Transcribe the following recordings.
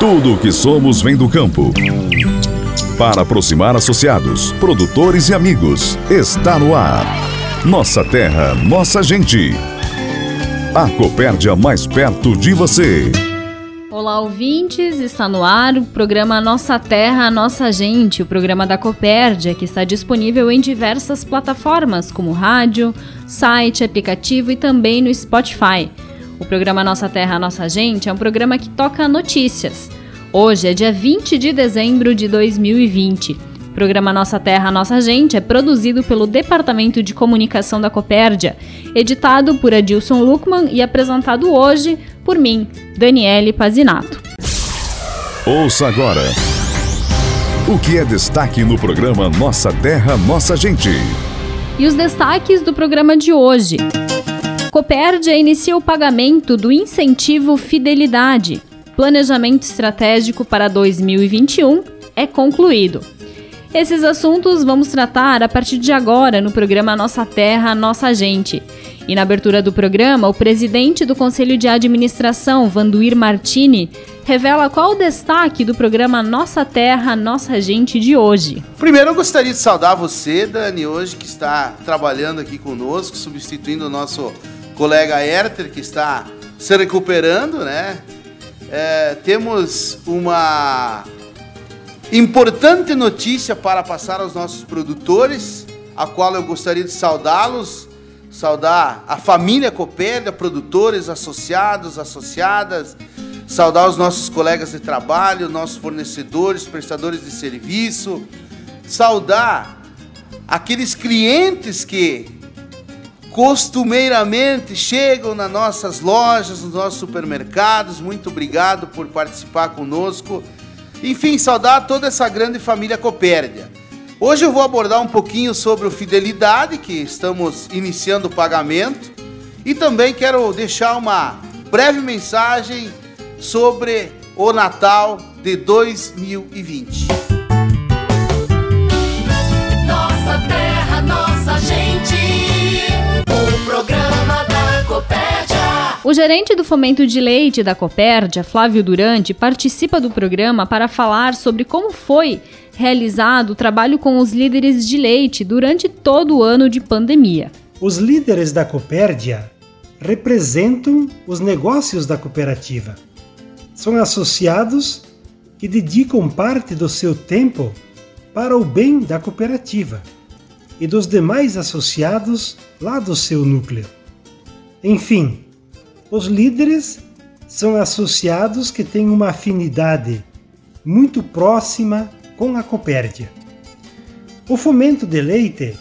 Tudo o que somos vem do campo. Para aproximar associados, produtores e amigos, está no ar. Nossa terra, nossa gente. A Copérdia mais perto de você. Olá, ouvintes! Está no ar o programa Nossa Terra, Nossa Gente, o programa da Copérdia, que está disponível em diversas plataformas, como rádio, site, aplicativo e também no Spotify. O programa Nossa Terra, Nossa Gente é um programa que toca notícias. Hoje é dia 20 de dezembro de 2020. O programa Nossa Terra, Nossa Gente é produzido pelo Departamento de Comunicação da Copérdia, editado por Adilson Luckman e apresentado hoje por mim, Daniele Pazinato. Ouça agora o que é destaque no programa Nossa Terra, Nossa Gente. E os destaques do programa de hoje. Copérdia inicia o pagamento do incentivo Fidelidade. Planejamento estratégico para 2021 é concluído. Esses assuntos vamos tratar a partir de agora no programa Nossa Terra, Nossa Gente. E na abertura do programa, o presidente do Conselho de Administração, Vanduir Martini, revela qual o destaque do programa Nossa Terra, Nossa Gente de hoje. Primeiro, eu gostaria de saudar você, Dani, hoje que está trabalhando aqui conosco, substituindo o nosso colega Herter, que está se recuperando, né? É, temos uma importante notícia para passar aos nossos produtores, a qual eu gostaria de saudá-los, saudar a família Copérdia, produtores, associados, associadas, saudar os nossos colegas de trabalho, nossos fornecedores, prestadores de serviço, saudar aqueles clientes que costumeiramente chegam nas nossas lojas, nos nossos supermercados. Muito obrigado por participar conosco. Enfim, saudar toda essa grande família Copérdia. Hoje eu vou abordar um pouquinho sobre o Fidelidade, que estamos iniciando o pagamento, e também quero deixar uma breve mensagem sobre o Natal de 2020. O gerente do fomento de leite da Copérdia, Flávio Durante, participa do programa para falar sobre como foi realizado o trabalho com os líderes de leite durante todo o ano de pandemia. Os líderes da Copérdia representam os negócios da cooperativa. São associados que dedicam parte do seu tempo para o bem da cooperativa e dos demais associados lá do seu núcleo. Enfim, os líderes são associados que têm uma afinidade muito próxima com a Copérdia. O fomento de leite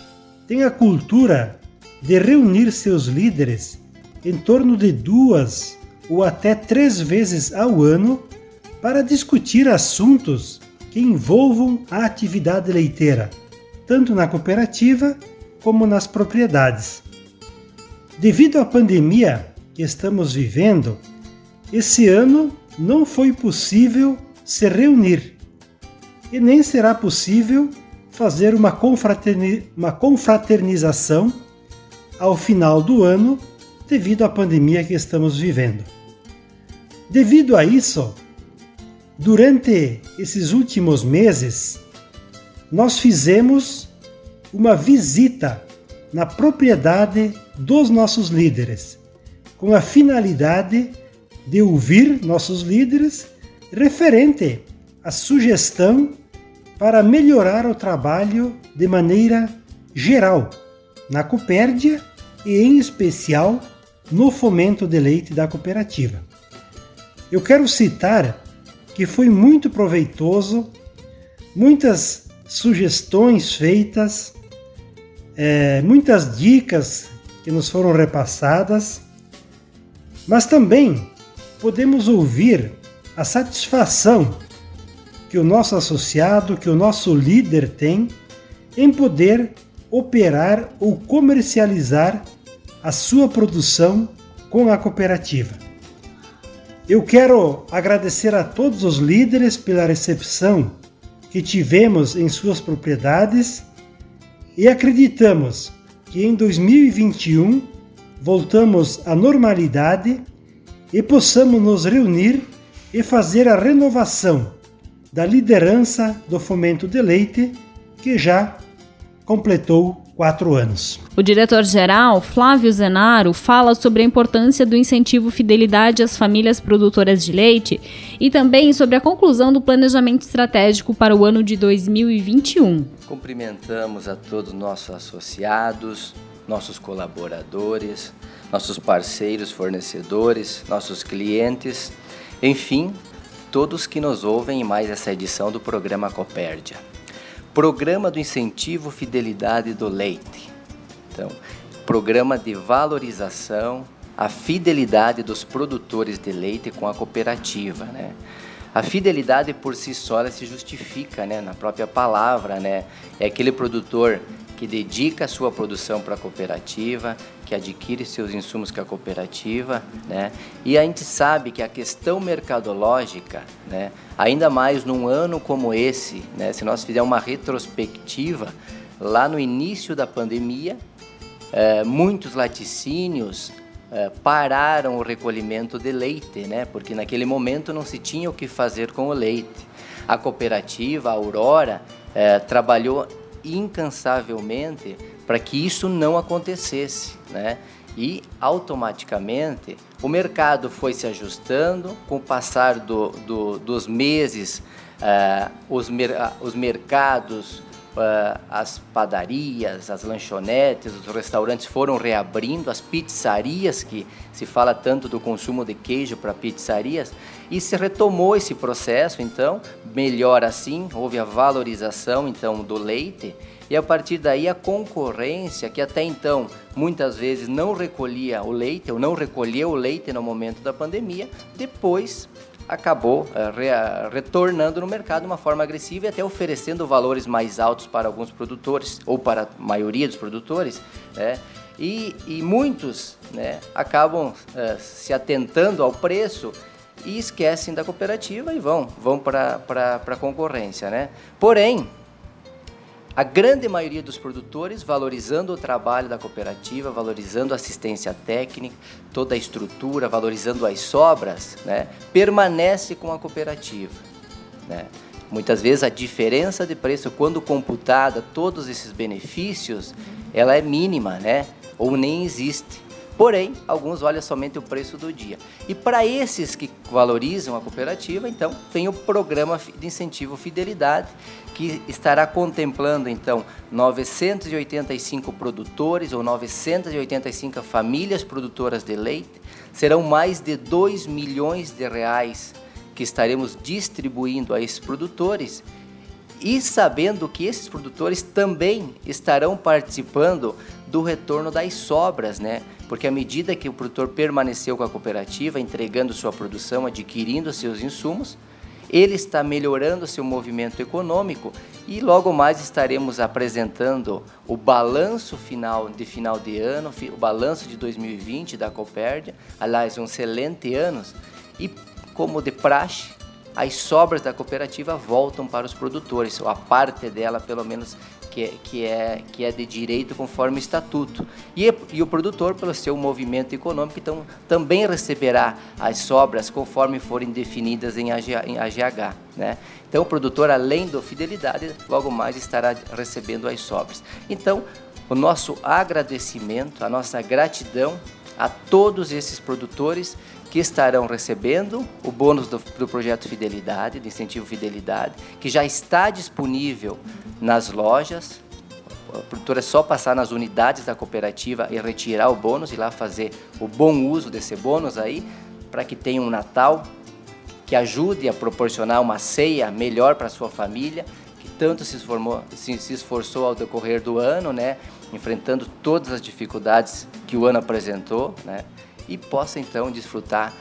tem a cultura de reunir seus líderes em torno de duas ou até três vezes ao ano para discutir assuntos que envolvam a atividade leiteira, tanto na cooperativa como nas propriedades. Devido à pandemia, que estamos vivendo, esse ano não foi possível se reunir e nem será possível fazer uma, confraterni uma confraternização ao final do ano devido à pandemia que estamos vivendo. Devido a isso, durante esses últimos meses, nós fizemos uma visita na propriedade dos nossos líderes com a finalidade de ouvir nossos líderes referente à sugestão para melhorar o trabalho de maneira geral na Copérdia e, em especial, no fomento de leite da cooperativa. Eu quero citar que foi muito proveitoso, muitas sugestões feitas, é, muitas dicas que nos foram repassadas mas também podemos ouvir a satisfação que o nosso associado, que o nosso líder tem em poder operar ou comercializar a sua produção com a cooperativa. Eu quero agradecer a todos os líderes pela recepção que tivemos em suas propriedades e acreditamos que em 2021 voltamos à normalidade e possamos nos reunir e fazer a renovação da liderança do fomento de leite, que já completou quatro anos. O diretor-geral, Flávio Zenaro, fala sobre a importância do incentivo fidelidade às famílias produtoras de leite e também sobre a conclusão do planejamento estratégico para o ano de 2021. Cumprimentamos a todos nossos associados, nossos colaboradores, nossos parceiros, fornecedores, nossos clientes, enfim, todos que nos ouvem em mais essa edição do programa Copérdia. Programa do Incentivo Fidelidade do Leite. Então, programa de valorização a fidelidade dos produtores de leite com a cooperativa, né? A fidelidade por si só se justifica, né, na própria palavra, né? É aquele produtor que dedica a sua produção para a cooperativa, que adquire seus insumos com a cooperativa, né? E a gente sabe que a questão mercadológica, né, ainda mais num ano como esse, né, se nós fizermos uma retrospectiva, lá no início da pandemia, é, muitos laticínios é, pararam o recolhimento de leite, né, porque naquele momento não se tinha o que fazer com o leite. A cooperativa, a Aurora, é, trabalhou incansavelmente para que isso não acontecesse, né? E automaticamente o mercado foi se ajustando com o passar do, do, dos meses, uh, os, mer os mercados as padarias, as lanchonetes, os restaurantes foram reabrindo, as pizzarias, que se fala tanto do consumo de queijo para pizzarias, e se retomou esse processo, então, melhor assim, houve a valorização então do leite, e a partir daí a concorrência, que até então muitas vezes não recolhia o leite, ou não recolheu o leite no momento da pandemia, depois acabou re, retornando no mercado de uma forma agressiva e até oferecendo valores mais altos para alguns produtores, ou para a maioria dos produtores, né? e, e muitos né, acabam uh, se atentando ao preço e esquecem da cooperativa e vão, vão para a concorrência. Né? Porém, a grande maioria dos produtores valorizando o trabalho da cooperativa, valorizando a assistência técnica, toda a estrutura, valorizando as sobras, né, permanece com a cooperativa. Né? Muitas vezes a diferença de preço, quando computada, todos esses benefícios, ela é mínima, né? ou nem existe. Porém, alguns olham somente o preço do dia. E para esses que valorizam a cooperativa, então, tem o programa de incentivo Fidelidade, que estará contemplando então 985 produtores ou 985 famílias produtoras de leite. Serão mais de 2 milhões de reais que estaremos distribuindo a esses produtores e sabendo que esses produtores também estarão participando do retorno das sobras, né? Porque à medida que o produtor permaneceu com a cooperativa, entregando sua produção, adquirindo seus insumos, ele está melhorando seu movimento econômico e logo mais estaremos apresentando o balanço final de final de ano, o balanço de 2020 da Copérdia, aliás, um excelente ano, e como de praxe, as sobras da cooperativa voltam para os produtores, ou a parte dela, pelo menos, que é, que é, que é de direito conforme o estatuto. E, e o produtor, pelo seu movimento econômico, então, também receberá as sobras conforme forem definidas em, AG, em AGH. Né? Então, o produtor, além da fidelidade, logo mais estará recebendo as sobras. Então, o nosso agradecimento, a nossa gratidão a todos esses produtores que estarão recebendo o bônus do, do, projeto Fidelidade, do incentivo Fidelidade, que já está disponível nas lojas. O produtor é só passar nas unidades da cooperativa e retirar o bônus e lá fazer o bom uso desse bônus aí, para que tenha um Natal que ajude a proporcionar uma ceia melhor para sua família, que tanto se, esformou, se, se esforçou ao decorrer do ano, né, enfrentando todas as dificuldades que o ano apresentou, né, e possa então desfrutar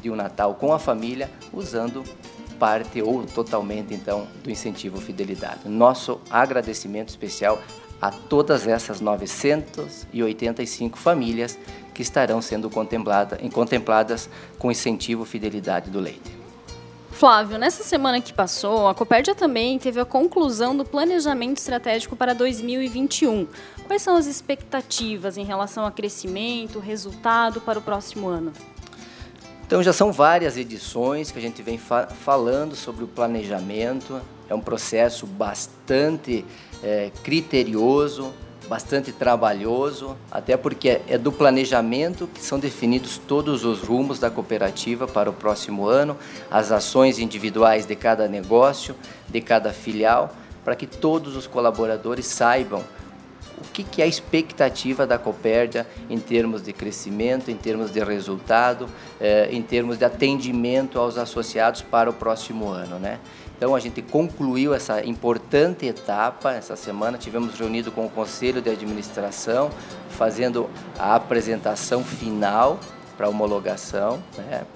de um Natal com a família usando parte ou totalmente então do incentivo fidelidade. Nosso agradecimento especial a todas essas 985 famílias que estarão sendo contemplada, contempladas com incentivo fidelidade do leite. Flávio, nessa semana que passou, a Copérdia também teve a conclusão do planejamento estratégico para 2021. Quais são as expectativas em relação a crescimento, resultado para o próximo ano? Então já são várias edições que a gente vem fa falando sobre o planejamento. É um processo bastante é, criterioso, bastante trabalhoso, até porque é do planejamento que são definidos todos os rumos da cooperativa para o próximo ano, as ações individuais de cada negócio, de cada filial, para que todos os colaboradores saibam o que, que é a expectativa da Copérdia em termos de crescimento, em termos de resultado, eh, em termos de atendimento aos associados para o próximo ano, né? Então a gente concluiu essa importante etapa essa semana, tivemos reunido com o Conselho de Administração, fazendo a apresentação final para homologação, né?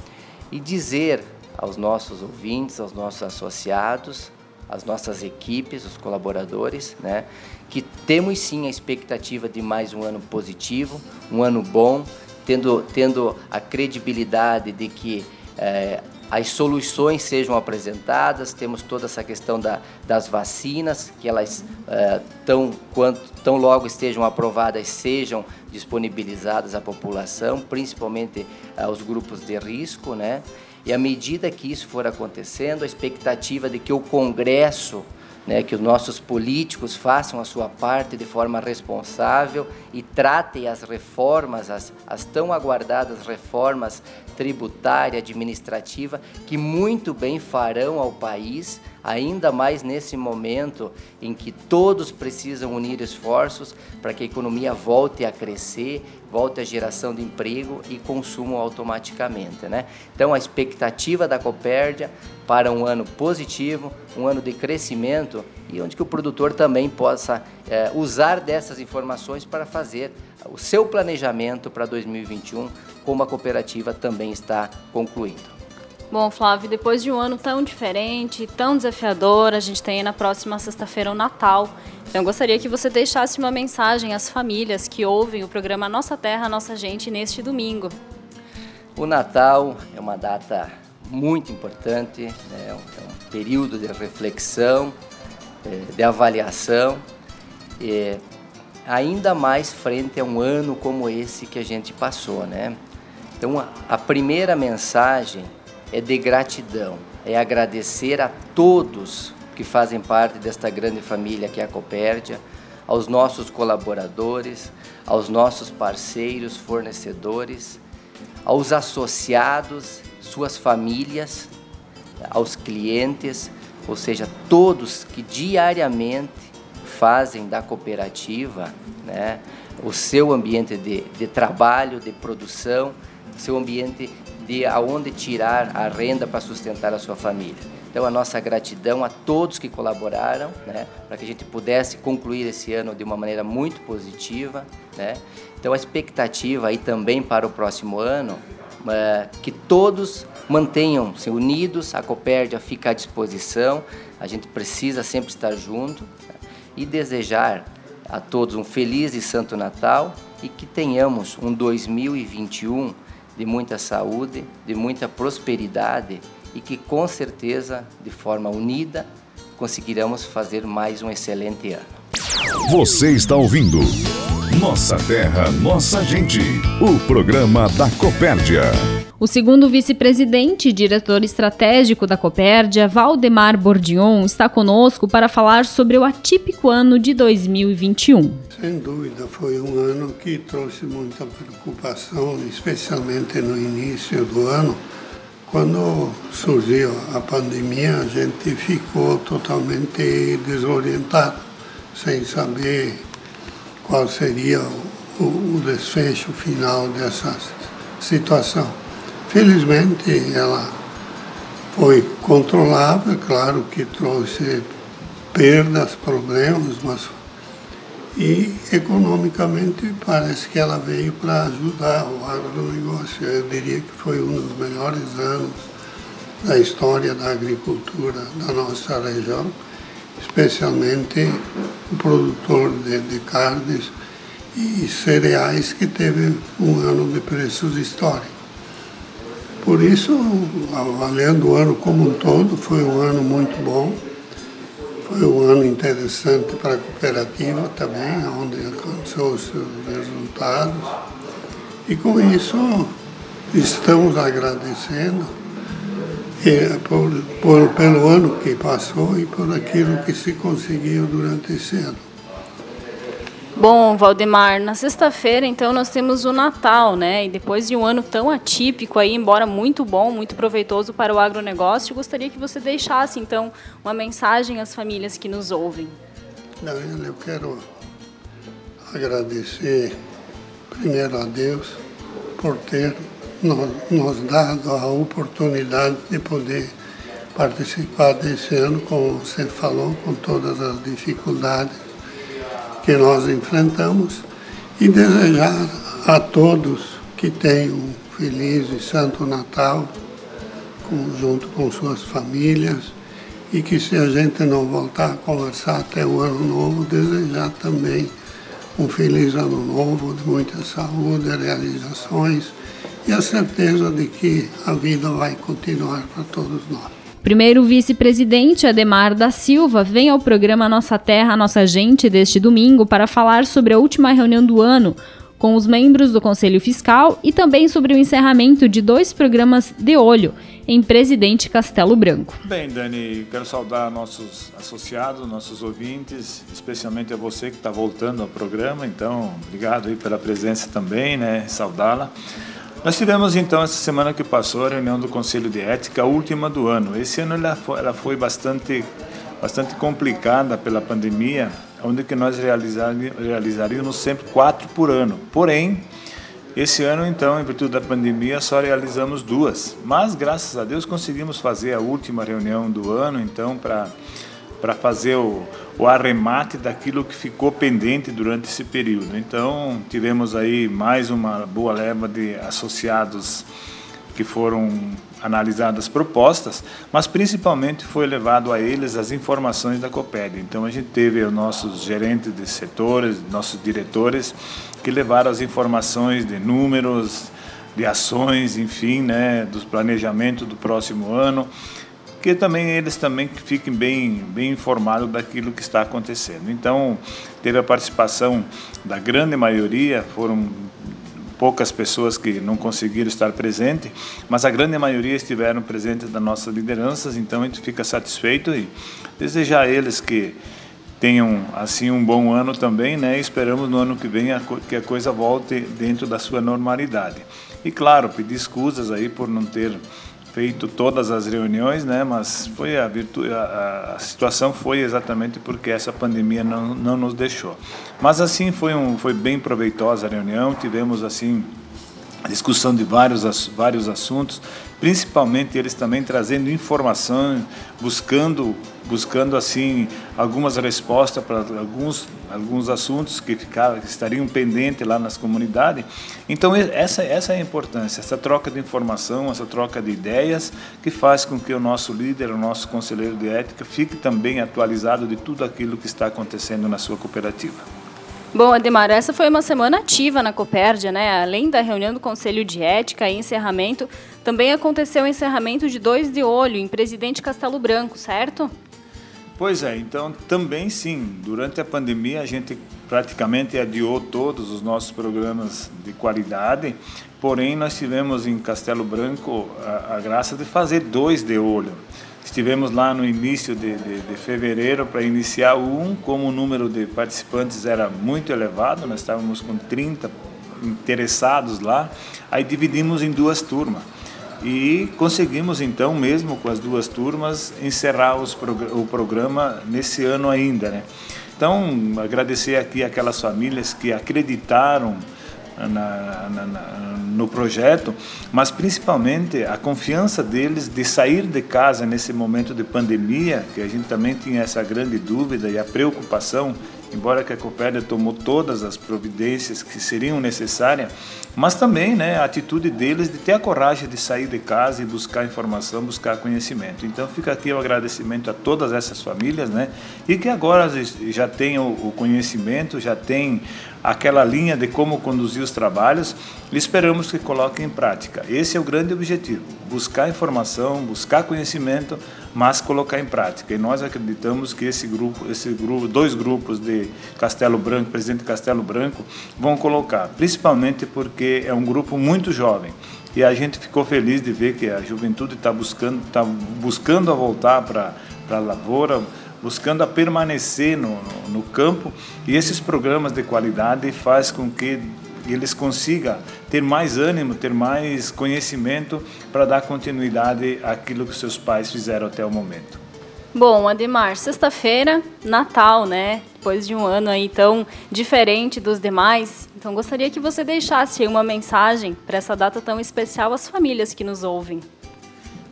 E dizer aos nossos ouvintes, aos nossos associados, às nossas equipes, os colaboradores, né, que temos sim a expectativa de mais um ano positivo, um ano bom, tendo, tendo a credibilidade de que é, as soluções sejam apresentadas, temos toda essa questão da, das vacinas, que elas é, tão, quanto, tão logo estejam aprovadas, sejam disponibilizadas à população, principalmente aos grupos de risco, né? E à medida que isso for acontecendo, a expectativa de que o Congresso né, que os nossos políticos façam a sua parte de forma responsável e tratem as reformas, as, as tão aguardadas reformas tributária, administrativa, que muito bem farão ao país, ainda mais nesse momento em que todos precisam unir esforços para que a economia volte a crescer, volte a geração de emprego e consumo automaticamente. Né? Então, a expectativa da Copérdia para um ano positivo, um ano de crescimento e onde que o produtor também possa é, usar dessas informações para fazer o seu planejamento para 2021, como a cooperativa também está concluindo. Bom, Flávio, depois de um ano tão diferente, tão desafiador, a gente tem na próxima sexta-feira o Natal. Então, eu gostaria que você deixasse uma mensagem às famílias que ouvem o programa Nossa Terra, Nossa Gente neste domingo. O Natal é uma data muito importante, né? é um período de reflexão, é, de avaliação, e ainda mais frente a um ano como esse que a gente passou, né? Então, a primeira mensagem é de gratidão, é agradecer a todos que fazem parte desta grande família que é a Copérdia, aos nossos colaboradores, aos nossos parceiros, fornecedores, aos associados suas famílias, aos clientes, ou seja, todos que diariamente fazem da cooperativa né, o seu ambiente de, de trabalho, de produção, seu ambiente de aonde tirar a renda para sustentar a sua família. Então, a nossa gratidão a todos que colaboraram, né, para que a gente pudesse concluir esse ano de uma maneira muito positiva, né. Então, a expectativa aí também para o próximo ano é, que todos mantenham-se unidos, a Copérdia fica à disposição, a gente precisa sempre estar junto né? e desejar a todos um feliz e santo Natal e que tenhamos um 2021 de muita saúde, de muita prosperidade e que com certeza, de forma unida, conseguiremos fazer mais um excelente ano. Você está ouvindo nossa Terra, Nossa Gente. O programa da Copérdia. O segundo vice-presidente e diretor estratégico da Copérdia, Valdemar Bordion, está conosco para falar sobre o atípico ano de 2021. Sem dúvida, foi um ano que trouxe muita preocupação, especialmente no início do ano. Quando surgiu a pandemia, a gente ficou totalmente desorientado, sem saber qual seria o, o desfecho final dessa situação. Felizmente ela foi controlável, claro que trouxe perdas, problemas, mas e economicamente parece que ela veio para ajudar o agronegócio. Eu diria que foi um dos melhores anos da história da agricultura da nossa região especialmente o produtor de, de carnes e cereais que teve um ano de preços históricos. Por isso, avaliando o ano como um todo, foi um ano muito bom, foi um ano interessante para a cooperativa também, onde alcançou os seus resultados. E com isso, estamos agradecendo e por, por, pelo ano que passou e por aquilo que se conseguiu durante esse ano. Bom, Valdemar, na sexta-feira, então, nós temos o Natal, né? E depois de um ano tão atípico aí, embora muito bom, muito proveitoso para o agronegócio, gostaria que você deixasse, então, uma mensagem às famílias que nos ouvem. Não, eu quero agradecer primeiro a Deus por ter nos, nos dado a oportunidade de poder participar desse ano, como você falou, com todas as dificuldades que nós enfrentamos e desejar a todos que tenham um feliz e santo Natal com, junto com suas famílias e que se a gente não voltar a conversar até o ano novo, desejar também um feliz ano novo, de muita saúde, realizações e a certeza de que a vida vai continuar para todos nós. Primeiro vice-presidente Ademar da Silva vem ao programa Nossa Terra, Nossa Gente deste domingo para falar sobre a última reunião do ano com os membros do Conselho Fiscal e também sobre o encerramento de dois programas de olho em Presidente Castelo Branco. Bem, Dani, quero saudar nossos associados, nossos ouvintes, especialmente a você que está voltando ao programa. Então, obrigado aí pela presença também, né? Saudá-la. Nós tivemos então essa semana que passou a reunião do Conselho de Ética, a última do ano. Esse ano ela foi, ela foi bastante, bastante complicada pela pandemia, onde que nós realizaríamos sempre quatro por ano. Porém, esse ano então, em virtude da pandemia, só realizamos duas. Mas graças a Deus conseguimos fazer a última reunião do ano, então para para fazer o, o arremate daquilo que ficou pendente durante esse período. Então, tivemos aí mais uma boa leva de associados que foram analisadas propostas, mas principalmente foi levado a eles as informações da Coped. Então a gente teve os nossos gerentes de setores, nossos diretores que levaram as informações de números, de ações, enfim, né, dos planejamentos do próximo ano que também eles também fiquem bem, bem informados daquilo que está acontecendo. Então, teve a participação da grande maioria, foram poucas pessoas que não conseguiram estar presentes, mas a grande maioria estiveram presentes das nossas lideranças, então a gente fica satisfeito e desejar a eles que tenham assim um bom ano também, né? Esperamos no ano que vem a, que a coisa volte dentro da sua normalidade. E claro, pedir escusas aí por não ter feito todas as reuniões, né? Mas foi a, virtu... a, a situação foi exatamente porque essa pandemia não, não nos deixou. Mas assim foi um foi bem proveitosa a reunião. Tivemos assim discussão de vários vários assuntos, principalmente eles também trazendo informação, buscando buscando assim algumas respostas para alguns alguns assuntos que ficaram que estariam pendentes lá nas comunidades. Então essa essa é a importância, essa troca de informação, essa troca de ideias que faz com que o nosso líder, o nosso conselheiro de ética fique também atualizado de tudo aquilo que está acontecendo na sua cooperativa. Bom, Ademar, essa foi uma semana ativa na Copérdia, né? Além da reunião do Conselho de Ética e encerramento, também aconteceu o encerramento de dois de olho em Presidente Castelo Branco, certo? Pois é, então também sim. Durante a pandemia a gente praticamente adiou todos os nossos programas de qualidade, porém nós tivemos em Castelo Branco a, a graça de fazer dois de olho. Estivemos lá no início de, de, de fevereiro para iniciar um, como o número de participantes era muito elevado, nós estávamos com 30 interessados lá, aí dividimos em duas turmas e conseguimos então, mesmo com as duas turmas, encerrar prog o programa nesse ano ainda. Né? Então, agradecer aqui aquelas famílias que acreditaram na, na, na, no projeto, mas principalmente a confiança deles de sair de casa nesse momento de pandemia, que a gente também tinha essa grande dúvida e a preocupação embora que a Copérdia tomou todas as providências que seriam necessárias, mas também né, a atitude deles de ter a coragem de sair de casa e buscar informação, buscar conhecimento. Então fica aqui o agradecimento a todas essas famílias, né, e que agora já têm o conhecimento, já têm aquela linha de como conduzir os trabalhos e esperamos que coloquem em prática. Esse é o grande objetivo: buscar informação, buscar conhecimento, mas colocar em prática. E nós acreditamos que esse grupo, esse grupo, dois grupos de Castelo Branco, presidente Castelo Branco, vão colocar, principalmente porque é um grupo muito jovem. E a gente ficou feliz de ver que a juventude está buscando, tá buscando a voltar para a lavoura, buscando a permanecer no, no, no, campo. E esses programas de qualidade faz com que eles consigam ter mais ânimo, ter mais conhecimento para dar continuidade àquilo que seus pais fizeram até o momento. Bom, Ademar, sexta-feira, Natal, né? Depois de um ano aí tão diferente dos demais. Então, gostaria que você deixasse uma mensagem para essa data tão especial às famílias que nos ouvem.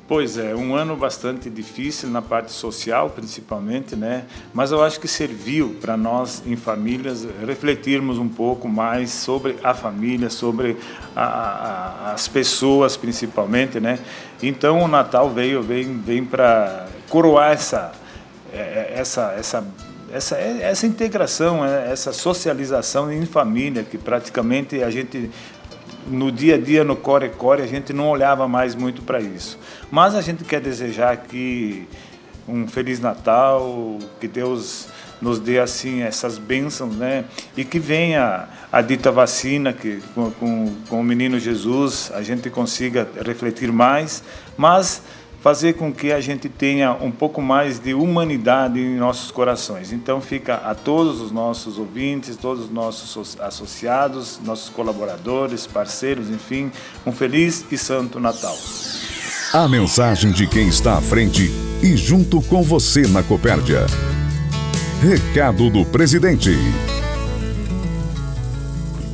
Pois é, um ano bastante difícil na parte social, principalmente, né? Mas eu acho que serviu para nós, em famílias, refletirmos um pouco mais sobre a família, sobre a, a, as pessoas, principalmente, né? Então o Natal veio, vem, vem para coroar essa, é, é, essa, essa essa, essa integração, é, essa socialização em família, que praticamente a gente no dia a dia, no core-core, a gente não olhava mais muito para isso. Mas a gente quer desejar que um Feliz Natal, que Deus nos dê assim essas bênçãos, né? E que venha a dita vacina, que com, com, com o menino Jesus a gente consiga refletir mais, mas fazer com que a gente tenha um pouco mais de humanidade em nossos corações. Então fica a todos os nossos ouvintes, todos os nossos associados, nossos colaboradores, parceiros, enfim, um feliz e santo Natal. A mensagem de quem está à frente e junto com você na Copérdia. Recado do presidente.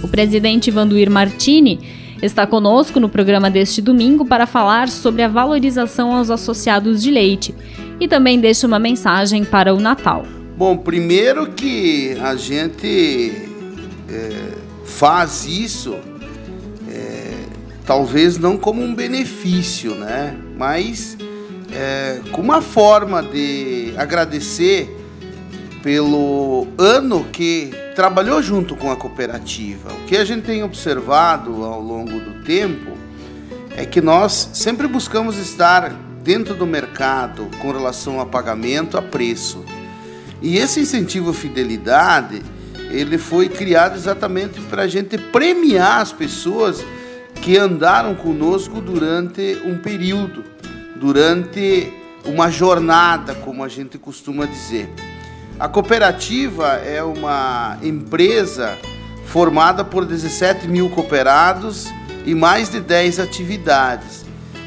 O presidente Vanduir Martini está conosco no programa deste domingo para falar sobre a valorização aos associados de leite e também deixa uma mensagem para o Natal. Bom, primeiro que a gente é, faz isso, é, talvez não como um benefício, né? Mas é, como uma forma de agradecer pelo ano que trabalhou junto com a cooperativa. O que a gente tem observado ao longo do tempo é que nós sempre buscamos estar dentro do mercado com relação a pagamento, a preço. E esse incentivo fidelidade, ele foi criado exatamente para a gente premiar as pessoas que andaram conosco durante um período, durante uma jornada, como a gente costuma dizer. A cooperativa é uma empresa formada por 17 mil cooperados e mais de 10 atividades.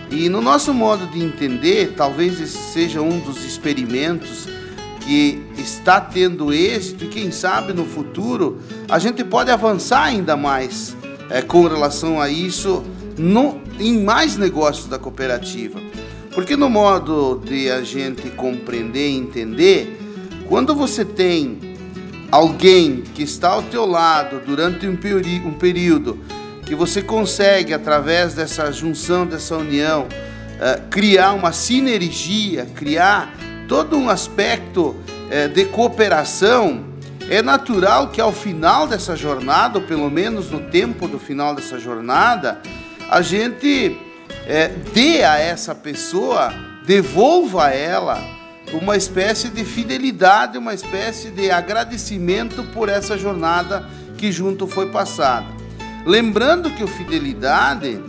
E no nosso modo de entender, talvez esse seja um dos experimentos que está tendo êxito e quem sabe no futuro a gente pode avançar ainda mais é, com relação a isso no, em mais negócios da cooperativa. Porque no modo de a gente compreender e entender, quando você tem alguém que está ao teu lado durante um, peri um período que você consegue, através dessa junção, dessa união, uh, criar uma sinergia, criar todo um aspecto uh, de cooperação, é natural que ao final dessa jornada, ou pelo menos no tempo do final dessa jornada, a gente uh, dê a essa pessoa, devolva a ela uma espécie de fidelidade, uma espécie de agradecimento por essa jornada que junto foi passada. Lembrando que o fidelidade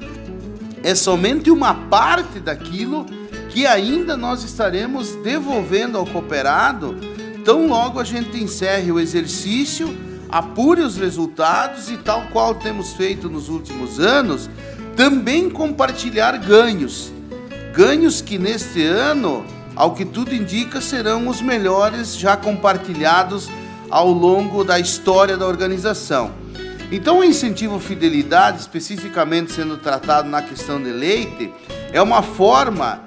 é somente uma parte daquilo que ainda nós estaremos devolvendo ao cooperado, tão logo a gente encerre o exercício, apure os resultados e tal qual temos feito nos últimos anos, também compartilhar ganhos. Ganhos que neste ano ao que tudo indica, serão os melhores já compartilhados ao longo da história da organização. Então, o incentivo fidelidade, especificamente sendo tratado na questão de leite, é uma forma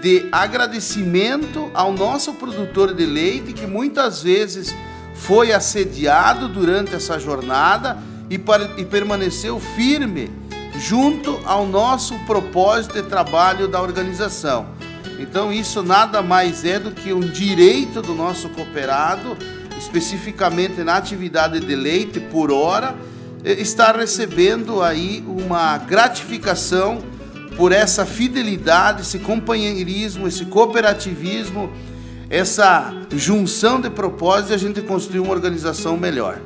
de agradecimento ao nosso produtor de leite que muitas vezes foi assediado durante essa jornada e, e permaneceu firme junto ao nosso propósito de trabalho da organização. Então, isso nada mais é do que um direito do nosso cooperado, especificamente na atividade de leite por hora, estar recebendo aí uma gratificação por essa fidelidade, esse companheirismo, esse cooperativismo, essa junção de propósitos e a gente construir uma organização melhor.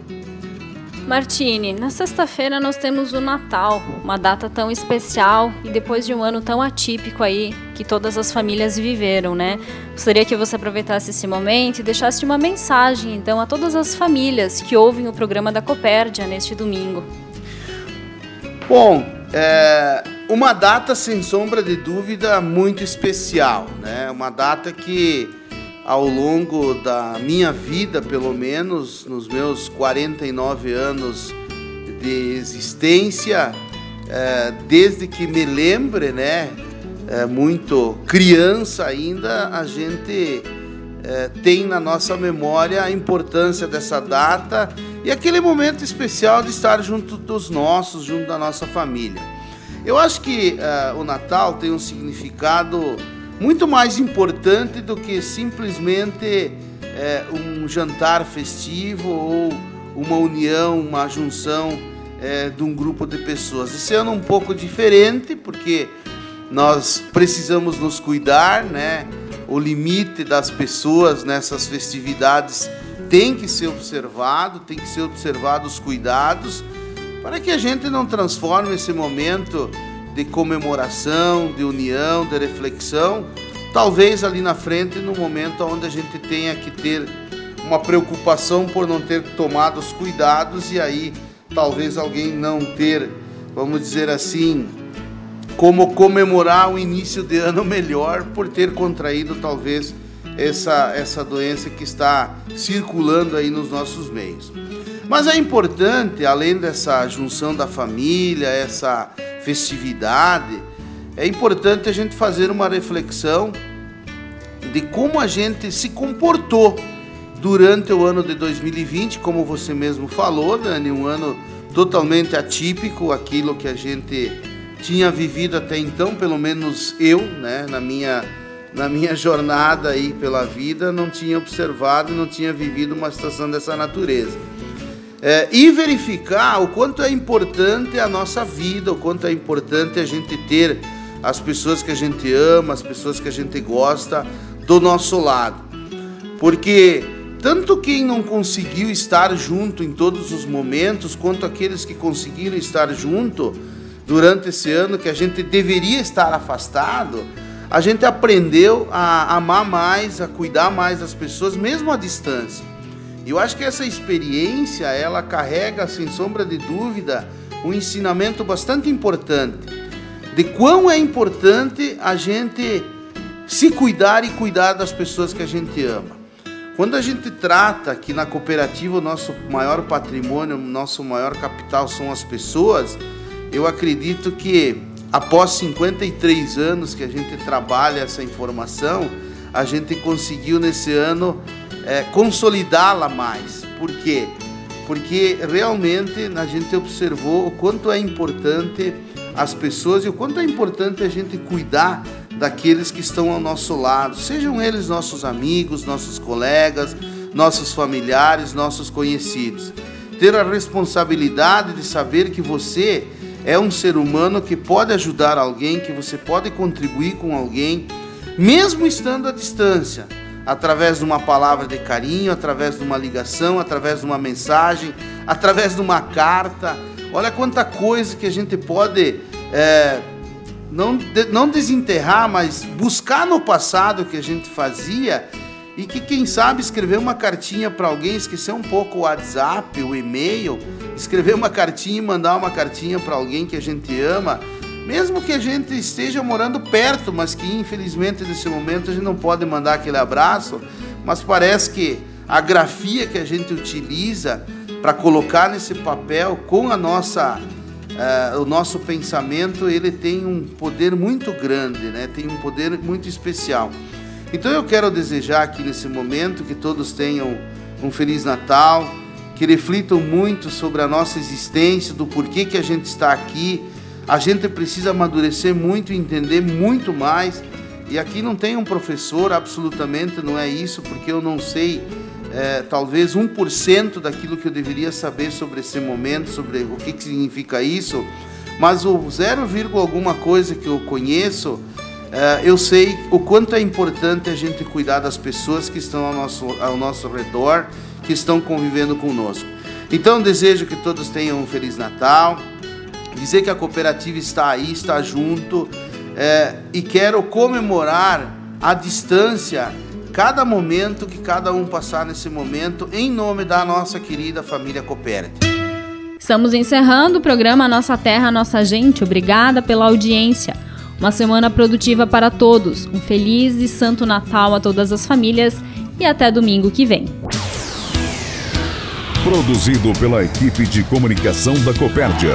Martini, na sexta-feira nós temos o Natal, uma data tão especial e depois de um ano tão atípico aí que todas as famílias viveram, né? Gostaria que você aproveitasse esse momento e deixasse uma mensagem, então, a todas as famílias que ouvem o programa da Copérdia neste domingo. Bom, é uma data sem sombra de dúvida muito especial, né? Uma data que ao longo da minha vida, pelo menos nos meus 49 anos de existência, é, desde que me lembre, né, é, muito criança ainda, a gente é, tem na nossa memória a importância dessa data e aquele momento especial de estar junto dos nossos, junto da nossa família. Eu acho que o Natal tem um significado muito mais importante do que simplesmente é, um jantar festivo ou uma união, uma junção é, de um grupo de pessoas. Esse ano um pouco diferente, porque nós precisamos nos cuidar, né? O limite das pessoas nessas festividades tem que ser observado, tem que ser observados os cuidados, para que a gente não transforme esse momento de comemoração, de união, de reflexão, talvez ali na frente, no momento onde a gente tenha que ter uma preocupação por não ter tomado os cuidados e aí talvez alguém não ter, vamos dizer assim, como comemorar o início de ano melhor por ter contraído talvez essa, essa doença que está circulando aí nos nossos meios. Mas é importante, além dessa junção da família, essa festividade, é importante a gente fazer uma reflexão de como a gente se comportou durante o ano de 2020, como você mesmo falou, Dani, um ano totalmente atípico, aquilo que a gente tinha vivido até então, pelo menos eu, né, na minha na minha jornada aí pela vida, não tinha observado, não tinha vivido uma situação dessa natureza é, e verificar o quanto é importante a nossa vida, o quanto é importante a gente ter as pessoas que a gente ama, as pessoas que a gente gosta do nosso lado. Porque tanto quem não conseguiu estar junto em todos os momentos, quanto aqueles que conseguiram estar junto durante esse ano que a gente deveria estar afastado, a gente aprendeu a amar mais, a cuidar mais das pessoas, mesmo à distância. Eu acho que essa experiência, ela carrega, sem sombra de dúvida, um ensinamento bastante importante de quão é importante a gente se cuidar e cuidar das pessoas que a gente ama. Quando a gente trata que na cooperativa o nosso maior patrimônio, o nosso maior capital são as pessoas, eu acredito que após 53 anos que a gente trabalha essa informação, a gente conseguiu nesse ano é, consolidá-la mais. Por quê? Porque realmente a gente observou o quanto é importante as pessoas e o quanto é importante a gente cuidar daqueles que estão ao nosso lado, sejam eles nossos amigos, nossos colegas, nossos familiares, nossos conhecidos. Ter a responsabilidade de saber que você é um ser humano que pode ajudar alguém, que você pode contribuir com alguém, mesmo estando à distância através de uma palavra de carinho, através de uma ligação, através de uma mensagem, através de uma carta. Olha quanta coisa que a gente pode é, não, de, não desenterrar, mas buscar no passado que a gente fazia e que, quem sabe, escrever uma cartinha para alguém, esquecer um pouco o WhatsApp, o e-mail, escrever uma cartinha e mandar uma cartinha para alguém que a gente ama mesmo que a gente esteja morando perto, mas que infelizmente nesse momento a gente não pode mandar aquele abraço, mas parece que a grafia que a gente utiliza para colocar nesse papel com a nossa uh, o nosso pensamento, ele tem um poder muito grande, né? Tem um poder muito especial. Então eu quero desejar aqui nesse momento que todos tenham um feliz Natal, que reflitam muito sobre a nossa existência, do porquê que a gente está aqui a gente precisa amadurecer muito entender muito mais. E aqui não tem um professor, absolutamente não é isso, porque eu não sei é, talvez 1% daquilo que eu deveria saber sobre esse momento, sobre o que, que significa isso, mas o 0, alguma coisa que eu conheço, é, eu sei o quanto é importante a gente cuidar das pessoas que estão ao nosso, ao nosso redor, que estão convivendo conosco. Então desejo que todos tenham um Feliz Natal, dizer que a cooperativa está aí, está junto é, e quero comemorar à distância cada momento que cada um passar nesse momento em nome da nossa querida família Coperte. Estamos encerrando o programa Nossa Terra, Nossa Gente. Obrigada pela audiência. Uma semana produtiva para todos. Um feliz e santo Natal a todas as famílias e até domingo que vem. Produzido pela equipe de comunicação da Copérdia